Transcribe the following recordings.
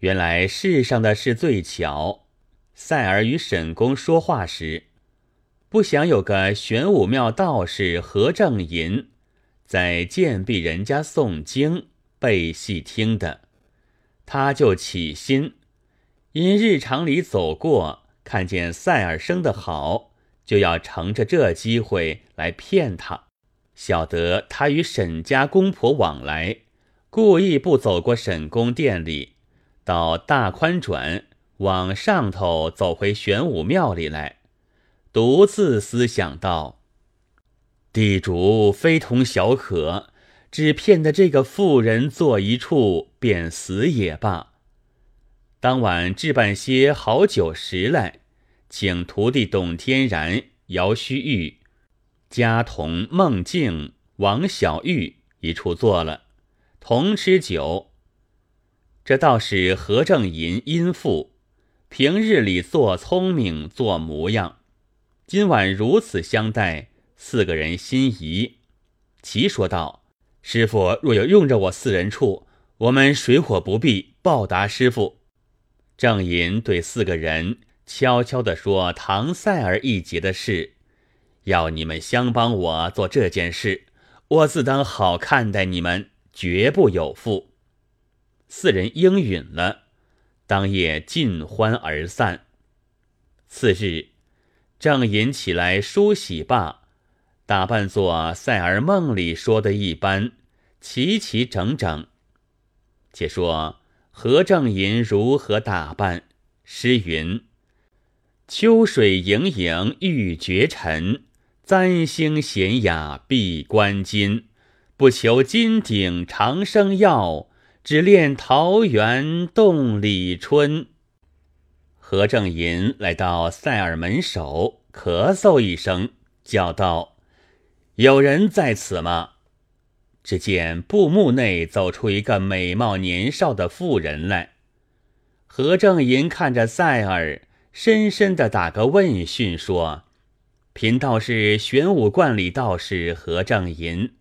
原来世上的事最巧。赛尔与沈公说话时，不想有个玄武庙道士何正银在建壁人家诵经背细听的，他就起心，因日常里走过，看见赛尔生的好，就要乘着这机会来骗他。晓得他与沈家公婆往来，故意不走过沈公店里，到大宽转。往上头走回玄武庙里来，独自思想道：“地主非同小可，只骗得这个妇人坐一处，便死也罢。”当晚置办些好酒食来，请徒弟董天然、姚虚玉、家童孟静、王小玉一处坐了，同吃酒。这倒是何正银阴父。平日里做聪明做模样，今晚如此相待，四个人心仪。齐说道：“师傅若有用着我四人处，我们水火不避，报答师傅。”正银对四个人悄悄地说：“唐赛儿一劫的事，要你们相帮我做这件事，我自当好看待你们，绝不有负。”四人应允了。当夜尽欢而散。次日，郑寅起来梳洗罢，打扮作赛儿梦里说的一般，齐齐整整。且说何正寅如何打扮？诗云：“秋水盈盈欲绝尘，簪星娴雅闭关金。不求金鼎长生药。”只恋桃源洞里春。何正银来到塞尔门首，咳嗽一声，叫道：“有人在此吗？”只见布幕内走出一个美貌年少的妇人来。何正银看着塞尔，深深的打个问讯，说：“贫道是玄武观里道士何正银。”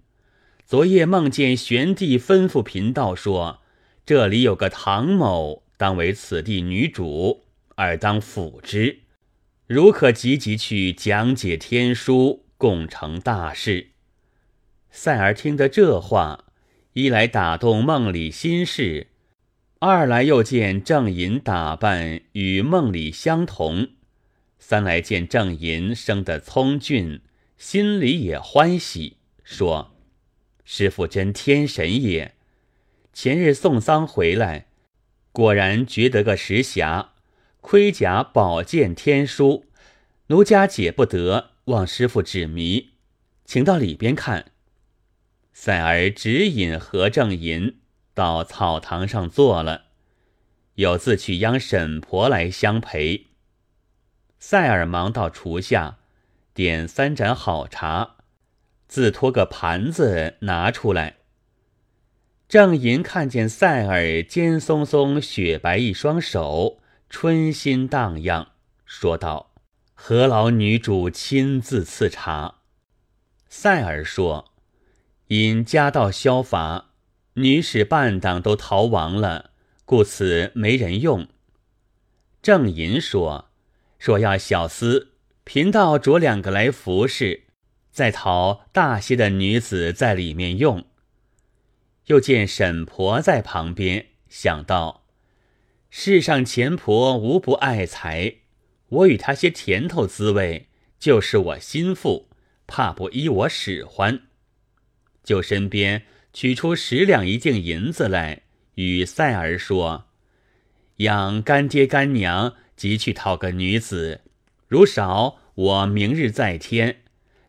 昨夜梦见玄帝吩咐贫道说：“这里有个唐某，当为此地女主，而当辅之。如可急急去讲解天书，共成大事。”赛儿听得这话，一来打动梦里心事，二来又见郑银打扮与梦里相同，三来见郑银生得聪俊，心里也欢喜，说。师傅真天神也！前日送丧回来，果然觉得个石匣，盔甲宝剑天书，奴家解不得，望师傅指迷，请到里边看。赛儿指引何正银到草堂上坐了，有自去央沈婆来相陪。赛尔忙到厨下，点三盏好茶。自托个盘子拿出来。郑银看见赛尔尖松松、雪白一双手，春心荡漾，说道：“何劳女主亲自赐茶？”赛尔说：“因家道消乏，女使半党都逃亡了，故此没人用。”郑银说：“若要小厮，贫道着两个来服侍。”再讨大些的女子在里面用。又见沈婆在旁边，想到世上钱婆无不爱财，我与她些甜头滋味，就是我心腹，怕不依我使唤。就身边取出十两一锭银子来，与赛儿说：“养干爹干娘，即去讨个女子，如少，我明日再添。”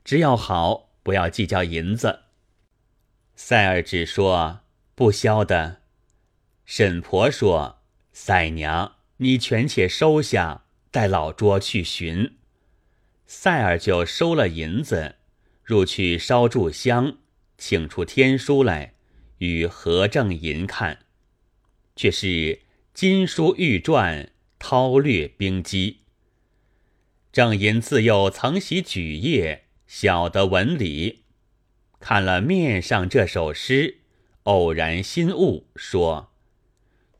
只要好，不要计较银子。赛儿只说不消的。沈婆说：“赛娘，你权且收下，待老拙去寻。”赛儿就收了银子，入去烧炷香，请出天书来，与何正银看，却是金书玉篆，韬略兵机。正银自幼曾习举业。晓得文理，看了面上这首诗，偶然心悟，说：“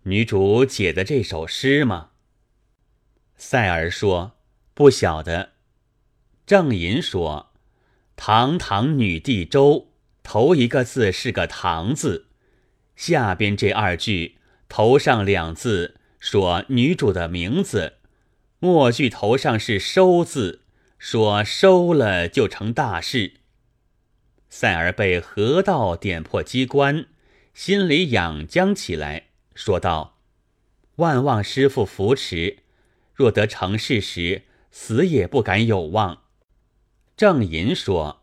女主解的这首诗吗？”赛儿说：“不晓得。”郑寅说：“堂堂女帝周，头一个字是个堂字，下边这二句头上两字说女主的名字，末句头上是收字，说收了就成大事。”赛儿被河道点破机关，心里痒僵起来，说道：“万望师傅扶持。”若得成事时，死也不敢有望。郑寅说：“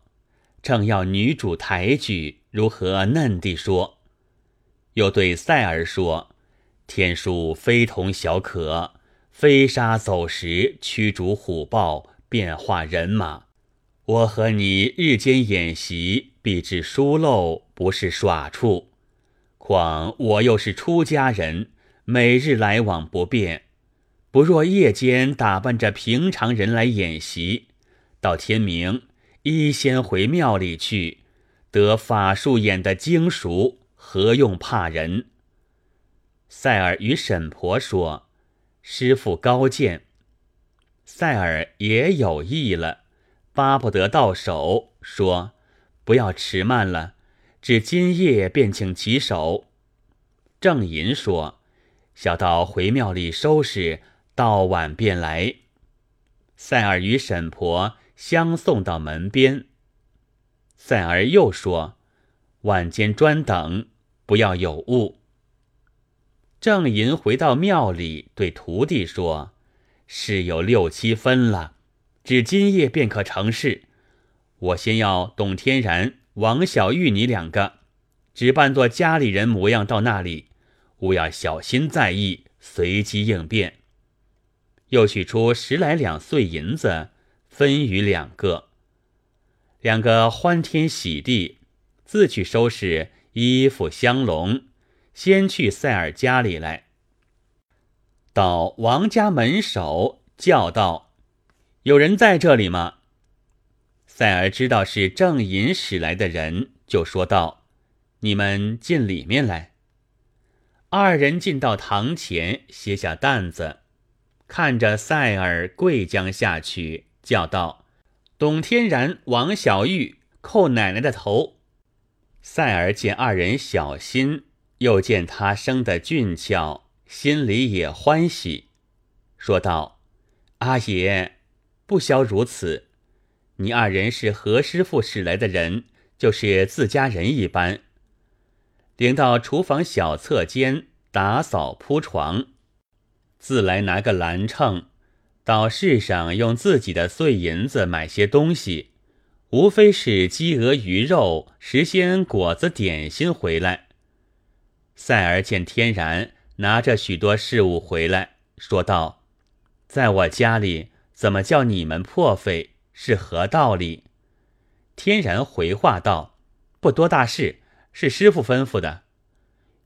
正要女主抬举，如何嫩地说？”又对赛儿说：“天书非同小可，飞沙走石，驱逐虎豹，变化人马。我和你日间演习，必致疏漏，不是耍处。况我又是出家人，每日来往不便。”不若夜间打扮着平常人来演习，到天明一先回庙里去，得法术演的精熟，何用怕人？赛尔与沈婆说：“师傅高见。”赛尔也有意了，巴不得到手，说：“不要迟慢了，只今夜便请起手。”郑银说：“小道回庙里收拾。”到晚便来，赛尔与沈婆相送到门边。赛尔又说：“晚间专等，不要有误。”郑银回到庙里，对徒弟说：“事有六七分了，只今夜便可成事。我先要董天然、王小玉你两个，只扮作家里人模样到那里，勿要小心在意，随机应变。”又取出十来两碎银子，分与两个。两个欢天喜地，自去收拾衣服香笼，先去塞尔家里来。到王家门首，叫道：“有人在这里吗？”赛儿知道是郑银使来的人，就说道：“你们进里面来。”二人进到堂前，歇下担子。看着赛儿跪将下去，叫道：“董天然、王小玉，叩奶奶的头。”赛儿见二人小心，又见他生得俊俏，心里也欢喜，说道：“阿爷，不消如此。你二人是何师傅使来的人，就是自家人一般。领到厨房小侧间打扫铺床。”自来拿个篮秤，到市上用自己的碎银子买些东西，无非是鸡鹅鱼肉、时鲜果子点心回来。赛儿见天然拿着许多事物回来，说道：“在我家里怎么叫你们破费？是何道理？”天然回话道：“不多大事，是师傅吩咐的。”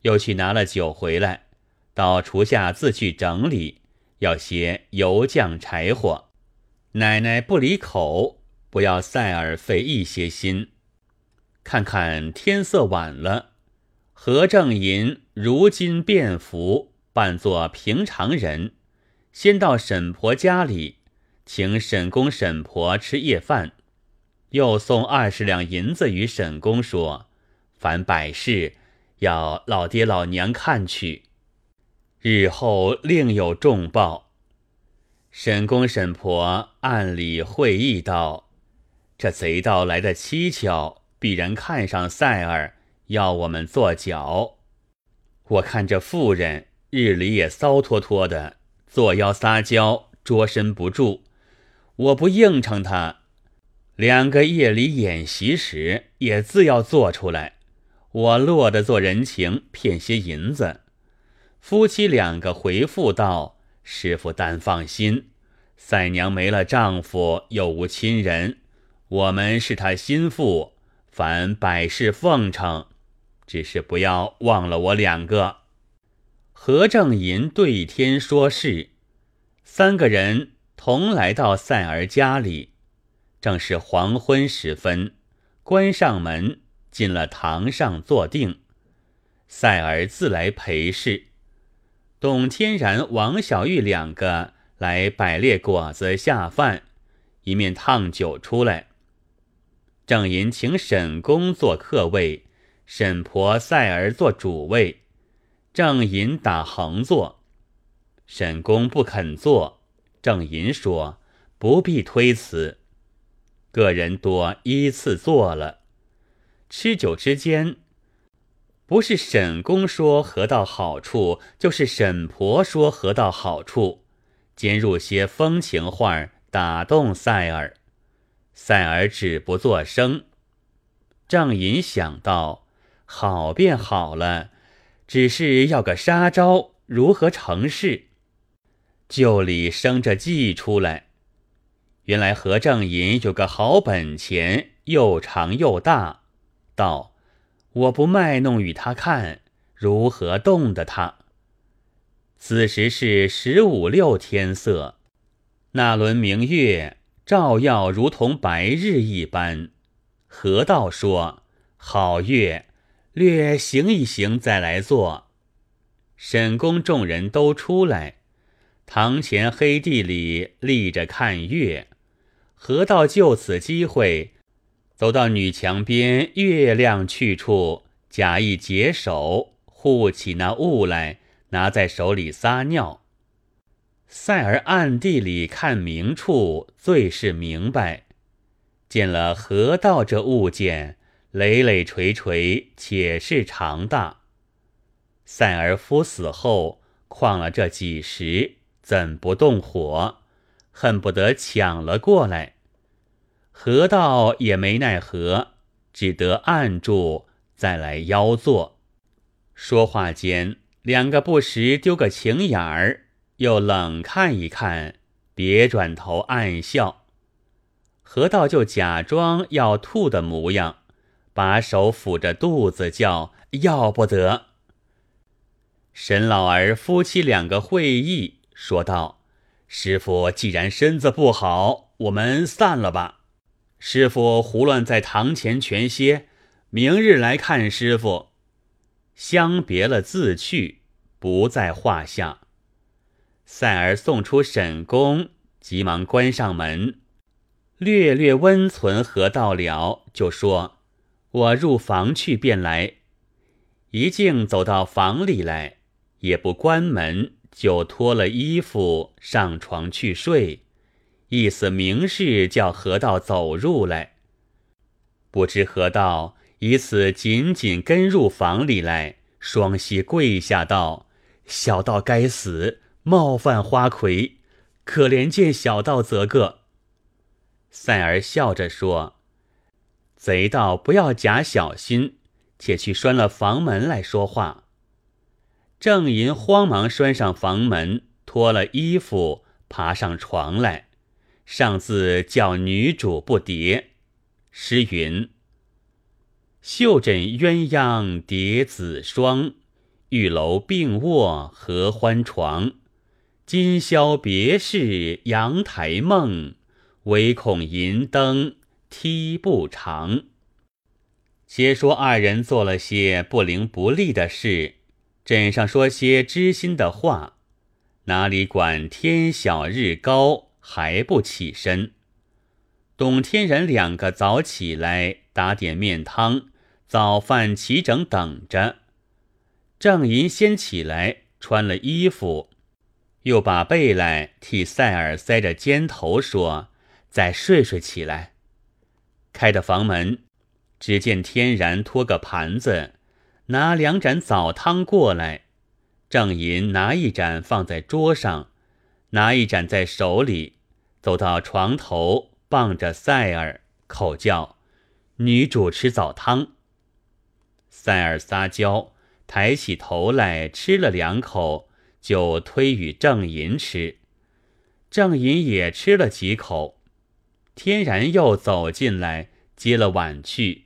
又去拿了酒回来。到厨下自去整理，要些油酱柴火。奶奶不离口，不要赛尔费一些心。看看天色晚了，何正银如今便服，扮作平常人，先到沈婆家里，请沈公沈婆吃夜饭，又送二十两银子与沈公说：“凡百事要老爹老娘看去。”日后另有重报。沈公沈婆暗里会意道：“这贼盗来的蹊跷，必然看上赛儿，要我们做脚。我看这妇人日里也骚脱脱的，作妖撒娇，捉身不住。我不应承他，两个夜里演习时也自要做出来。我落得做人情，骗些银子。”夫妻两个回复道：“师傅但放心，赛娘没了丈夫，又无亲人，我们是她心腹，凡百事奉承，只是不要忘了我两个。”何正银对天说是，三个人同来到赛儿家里，正是黄昏时分，关上门，进了堂上坐定，赛儿自来陪侍。董天然、王小玉两个来摆列果子下饭，一面烫酒出来。郑银请沈公做客位，沈婆赛儿做主位，郑银打横坐。沈公不肯坐，郑银说：“不必推辞。”个人多依次坐了。吃酒之间。不是沈公说何道好处，就是沈婆说何道好处，兼入些风情话打动赛尔。赛尔只不作声。郑银想到，好便好了，只是要个杀招，如何成事？旧里生着计出来。原来何正银有个好本钱，又长又大，道。我不卖弄与他看，如何动得他？此时是十五六天色，那轮明月照耀如同白日一般。何道说：“好月，略行一行再来做。”沈公众人都出来，堂前黑地里立着看月。何道就此机会。走到女墙边，月亮去处，假意解手，护起那雾来，拿在手里撒尿。赛儿暗地里看明处，最是明白，见了河道这物件，累累垂垂，且是长大。赛儿夫死后，况了这几时，怎不动火？恨不得抢了过来。河道也没奈何，只得按住，再来邀坐。说话间，两个不时丢个情眼儿，又冷看一看，别转头暗笑。河道就假装要吐的模样，把手抚着肚子叫要不得。沈老儿夫妻两个会意，说道：“师傅既然身子不好，我们散了吧。”师傅胡乱在堂前全歇，明日来看师傅。相别了，自去，不在话下。赛儿送出沈公，急忙关上门，略略温存和到了，就说：“我入房去，便来。”一径走到房里来，也不关门，就脱了衣服上床去睡。意思明示叫河道走入来，不知河道以此紧紧跟入房里来，双膝跪下道：“小道该死，冒犯花魁，可怜见小道则个。”赛儿笑着说：“贼道不要假小心，且去拴了房门来说话。”郑银慌忙拴上房门，脱了衣服，爬上床来。上自叫女主不迭，诗云：“绣枕鸳鸯叠子双，玉楼并卧合欢床。今宵别是阳台梦，唯恐银灯梯不长。”且说二人做了些不灵不利的事，枕上说些知心的话，哪里管天小日高？还不起身，董天然两个早起来打点面汤，早饭齐整等着。郑银先起来穿了衣服，又把被来替赛尔塞着肩头，说：“再睡睡起来。”开的房门，只见天然拖个盘子，拿两盏早汤过来。郑银拿一盏放在桌上，拿一盏在手里。走到床头，傍着赛尔，口叫：“女主吃早汤。”赛尔撒娇，抬起头来吃了两口，就推与郑银吃。郑银也吃了几口，天然又走进来接了碗去，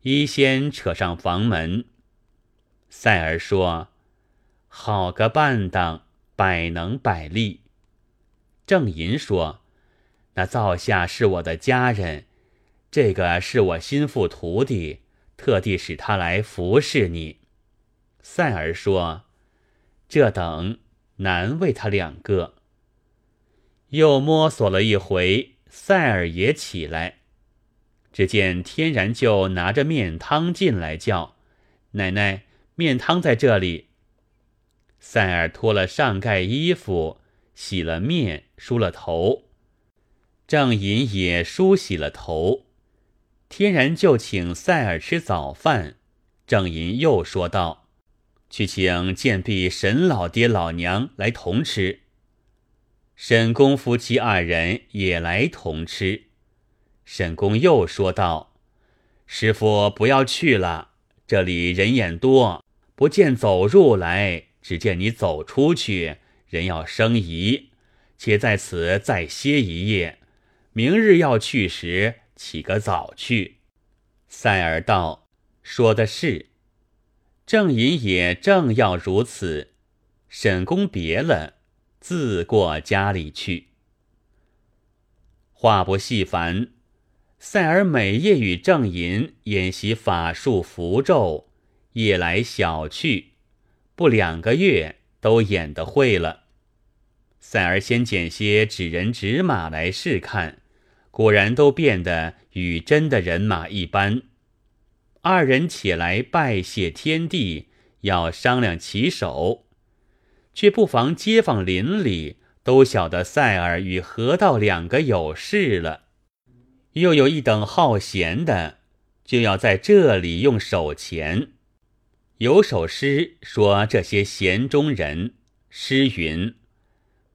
一先扯上房门。赛儿说：“好个半当，百能百利。”郑银说。那灶下是我的家人，这个是我心腹徒弟，特地使他来服侍你。赛儿说：“这等难为他两个。又摸索了一回，赛尔也起来，只见天然就拿着面汤进来，叫奶奶：“面汤在这里。”赛尔脱了上盖衣服，洗了面，梳了头。郑银也梳洗了头，天然就请赛尔吃早饭。郑银又说道：“去请贱婢沈老爹老娘来同吃。”沈公夫妻二人也来同吃。沈公又说道：“师傅不要去了，这里人眼多，不见走入来。”只见你走出去，人要生疑，且在此再歇一夜。明日要去时，起个早去。塞尔道：“说的是。”郑隐也正要如此，沈公别了，自过家里去。话不细烦，塞尔每夜与郑寅演习法术符咒，夜来小去。不两个月都演得会了。赛儿先捡些纸人纸马来试看，果然都变得与真的人马一般。二人起来拜谢天地，要商量起手，却不妨街坊邻里都晓得赛尔与河道两个有事了，又有一等好闲的，就要在这里用手钱。有首诗说这些闲中人，诗云：“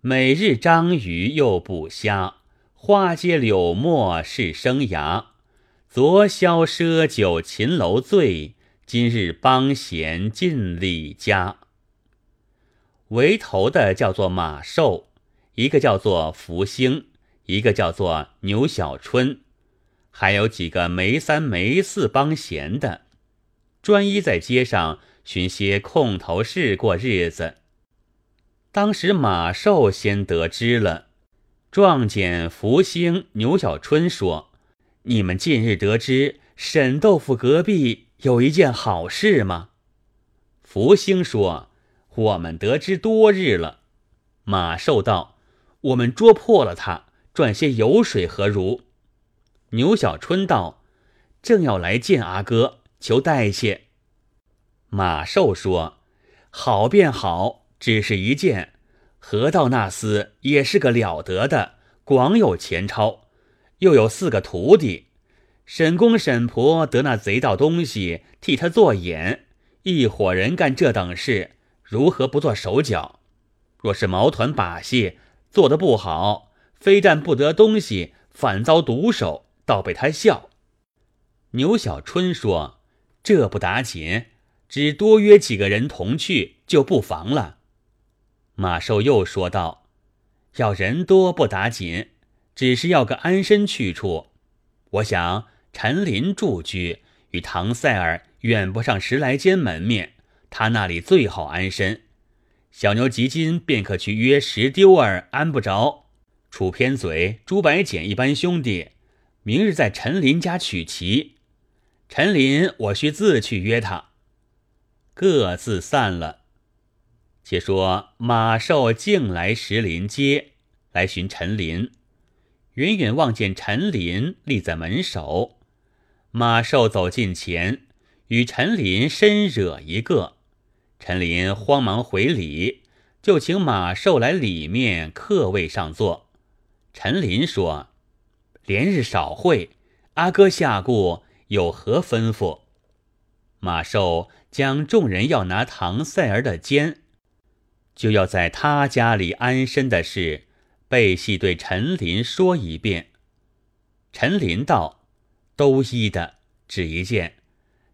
每日章鱼又捕虾，花街柳墨是生涯。昨宵赊酒秦楼醉，今日帮闲尽李家。”为头的叫做马寿，一个叫做福星，一个叫做牛小春，还有几个没三没四帮闲的。专一在街上寻些空头事过日子。当时马寿先得知了，撞见福星牛小春说：“你们近日得知沈豆腐隔壁有一件好事吗？”福星说：“我们得知多日了。”马寿道：“我们捉破了他，赚些油水何如？”牛小春道：“正要来见阿哥。”求代谢。马寿说：“好便好，只是一件。河道那厮也是个了得的，广有钱钞，又有四个徒弟。沈公沈婆得那贼盗东西替他做眼，一伙人干这等事，如何不做手脚？若是毛团把戏做得不好，非但不得东西，反遭毒手，倒被他笑。”牛小春说。这不打紧，只多约几个人同去就不妨了。马寿又说道：“要人多不打紧，只是要个安身去处。我想陈林住居与唐塞尔远不上十来间门面，他那里最好安身。小牛吉金便可去约石丢儿安不着，楚偏嘴、朱白简一般兄弟，明日在陈林家取齐。”陈林，我需自去约他。各自散了。且说马寿径来石林街，来寻陈林。远远望见陈林立在门首，马寿走近前，与陈林深惹一个。陈林慌忙回礼，就请马寿来里面客位上坐。陈林说：“连日少会，阿哥下顾。”有何吩咐？马寿将众人要拿唐赛儿的肩，就要在他家里安身的事，背细对陈林说一遍。陈林道：“都依的，只一件，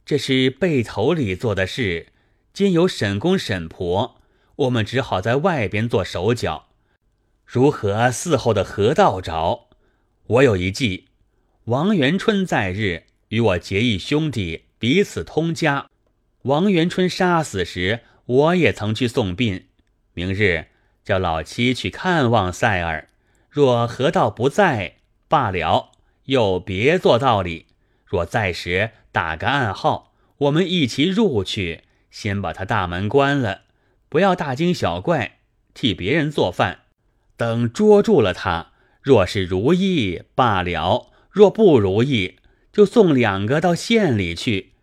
这是背头里做的事。今有沈公沈婆，我们只好在外边做手脚。如何伺候的何道着？我有一计，王元春在日。”与我结义兄弟，彼此通家。王元春杀死时，我也曾去送殡。明日叫老七去看望赛儿。若何道不在，罢了，又别做道理。若在时，打个暗号，我们一起入去，先把他大门关了，不要大惊小怪。替别人做饭。等捉住了他，若是如意罢了；若不如意，就送两个到县里去，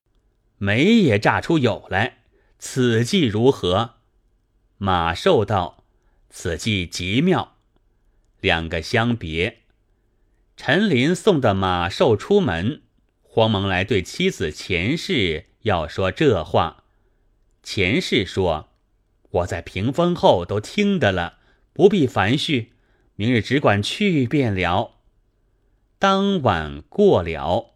煤也榨出有来。此计如何？”马寿道：“此计极妙。”两个相别。陈林送的马寿出门，慌忙来对妻子钱氏要说这话。前世说：“我在屏风后都听得了，不必烦絮，明日只管去便了。”当晚过了。